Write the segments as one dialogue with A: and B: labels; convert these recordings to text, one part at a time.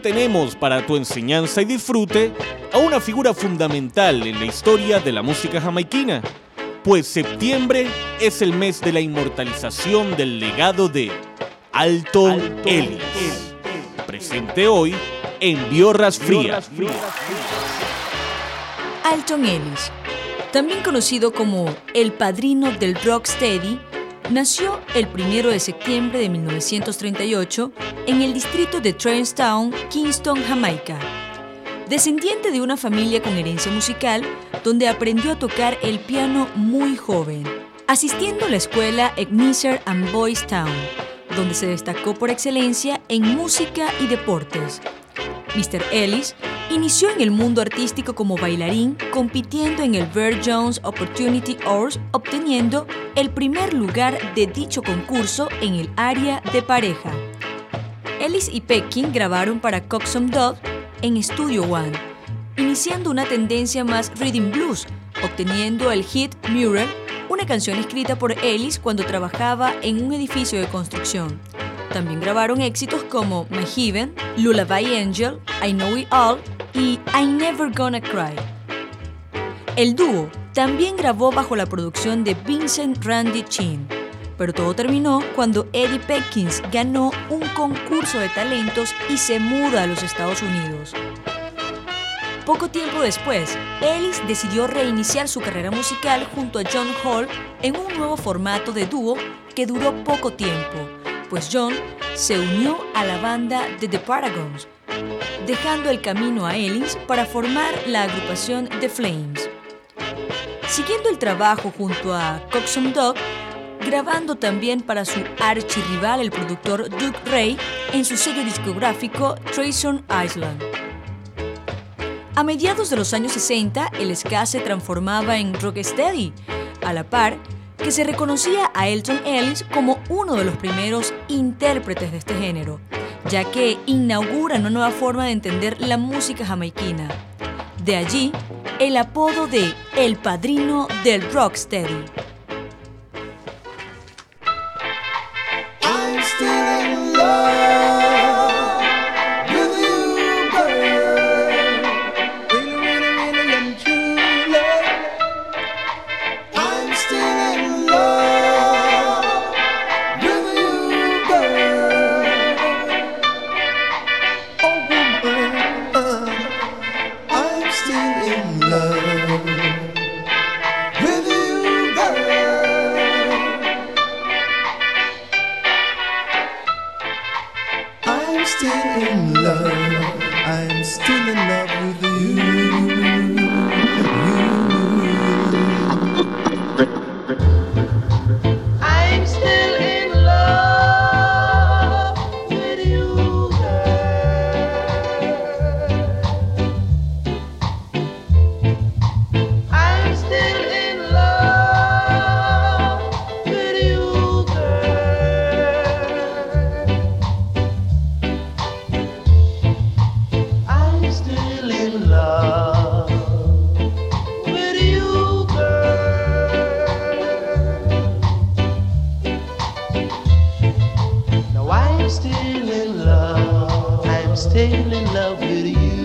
A: tenemos para tu enseñanza y disfrute a una figura fundamental en la historia de la música jamaiquina, pues septiembre es el mes de la inmortalización del legado de Alton, Ellis, presente hoy en Biorras Frías.
B: Alton Ellis, también conocido como el padrino del rocksteady, nació el 1 de septiembre de 1938 en el distrito de Trenchtown, Kingston, Jamaica. Descendiente de una familia con herencia musical, donde aprendió a tocar el piano muy joven, asistiendo a la escuela Ebenezer and Boys Town, donde se destacó por excelencia en música y deportes. Mr. Ellis inició en el mundo artístico como bailarín, compitiendo en el Bear Jones Opportunity Awards, obteniendo el primer lugar de dicho concurso en el área de pareja. Ellis y Pekin grabaron para Coxsone Dog en Studio One, iniciando una tendencia más rhythm blues, obteniendo el hit Mural, una canción escrita por Ellis cuando trabajaba en un edificio de construcción. También grabaron éxitos como My Heaven, Lullaby Angel, I Know It All y I Never Gonna Cry. El dúo también grabó bajo la producción de Vincent Randy Chin, pero todo terminó cuando Eddie Peckins ganó un concurso de talentos y se muda a los Estados Unidos. Poco tiempo después, Ellis decidió reiniciar su carrera musical junto a John Hall en un nuevo formato de dúo que duró poco tiempo, pues John se unió a la banda de The Paragons, dejando el camino a Ellis para formar la agrupación The Flames. Siguiendo el trabajo junto a Coxsone Dog, grabando también para su archirrival el productor Duke Ray en su sello discográfico Trayson Island. A mediados de los años 60, el ska se transformaba en rocksteady, a la par que se reconocía a Elton Ellis como uno de los primeros intérpretes de este género, ya que inaugura una nueva forma de entender la música jamaiquina. De allí, el apodo de El Padrino del Rocksteady.
C: still in love. I'm still in love with you. still in love. I'm still in love with you.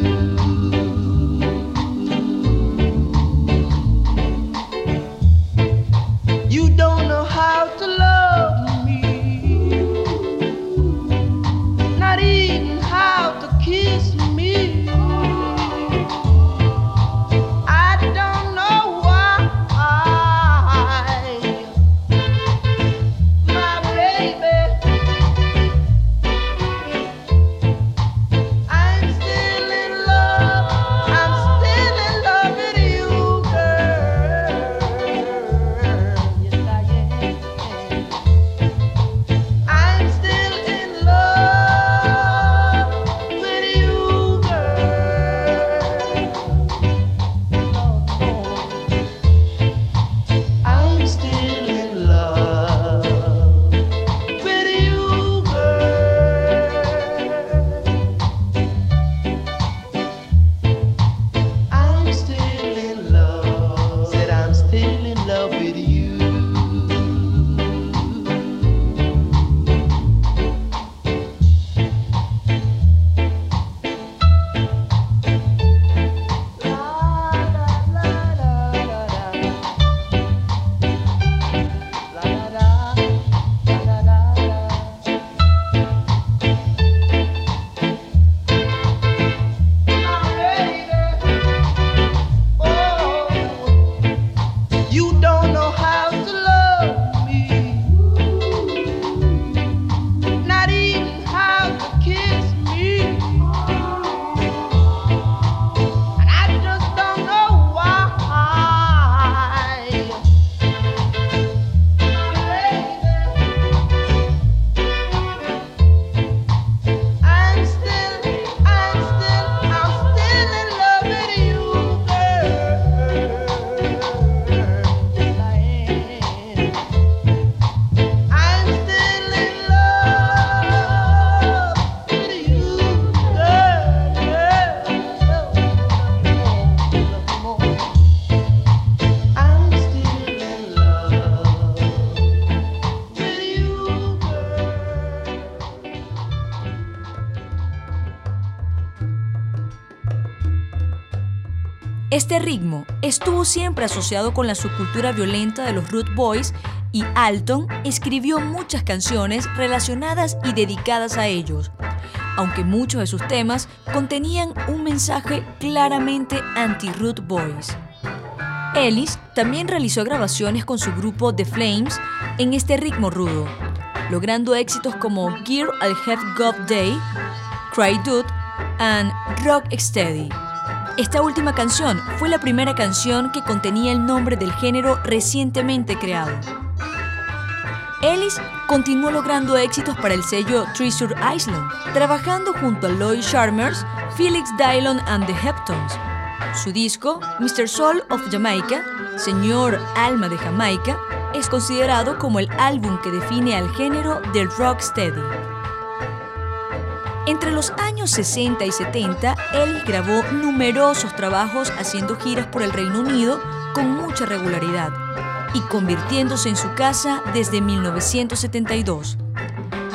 B: Este ritmo estuvo siempre asociado con la subcultura violenta de los Root Boys y Alton escribió muchas canciones relacionadas y dedicadas a ellos, aunque muchos de sus temas contenían un mensaje claramente anti-Root Boys. Ellis también realizó grabaciones con su grupo The Flames en este ritmo rudo, logrando éxitos como Gear I'll Have God Day, Cry Dude and Rock Steady. Esta última canción fue la primera canción que contenía el nombre del género recientemente creado. Ellis continuó logrando éxitos para el sello Treasure Island, trabajando junto a Lloyd Charmers, Felix Dylon and the Heptones. Su disco, Mr. Soul of Jamaica, Señor Alma de Jamaica, es considerado como el álbum que define al género del rocksteady. Entre los años 60 y 70, Ellis grabó numerosos trabajos haciendo giras por el Reino Unido con mucha regularidad y convirtiéndose en su casa desde 1972.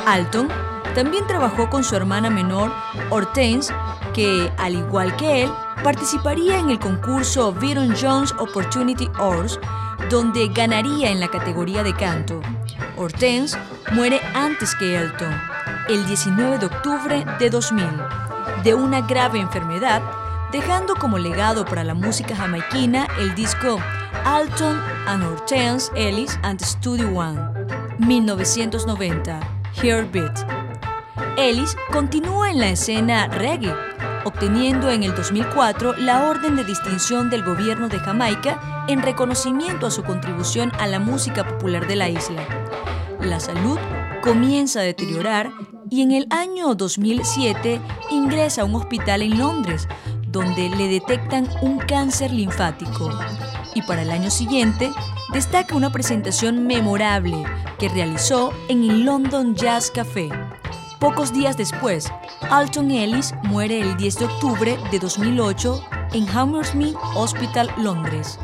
B: Alton también trabajó con su hermana menor, Hortense, que, al igual que él, participaría en el concurso Viron Jones Opportunity Awards, donde ganaría en la categoría de canto. Hortense muere antes que Elton, el 19 de octubre de 2000, de una grave enfermedad, dejando como legado para la música jamaiquina el disco Alton and Hortense Ellis and Studio One, 1990, Heartbeat. Ellis continúa en la escena reggae, obteniendo en el 2004 la Orden de Distinción del Gobierno de Jamaica en reconocimiento a su contribución a la música popular de la isla. La salud comienza a deteriorar y en el año 2007 ingresa a un hospital en Londres, donde le detectan un cáncer linfático. Y para el año siguiente destaca una presentación memorable que realizó en el London Jazz Café. Pocos días después, Alton Ellis muere el 10 de octubre de 2008 en Hammersmith Hospital, Londres.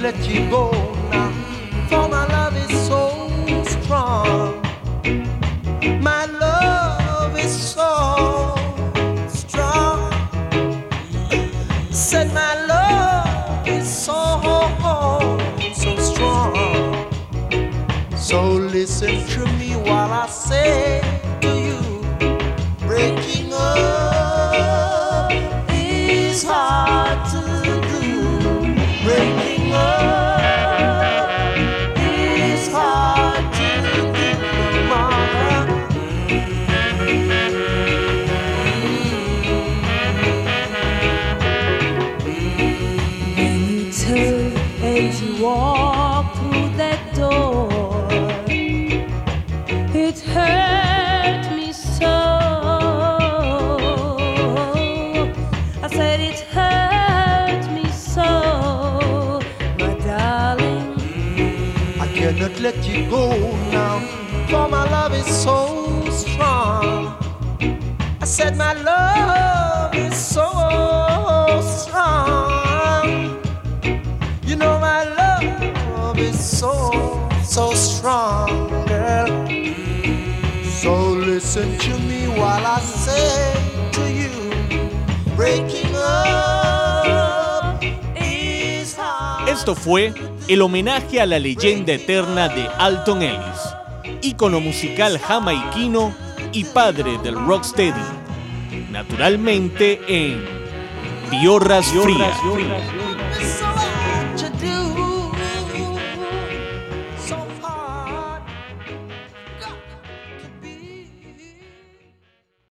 C: Let you go now, for my love is so as you walked through that door. It hurt me so. I said it hurt me so, my darling. I cannot let you go now, for my love is so strong. I said my love.
A: Esto fue el homenaje a la leyenda eterna de Alton Ellis, ícono musical jamaiquino y padre del rocksteady. Naturalmente en Biorras Frías.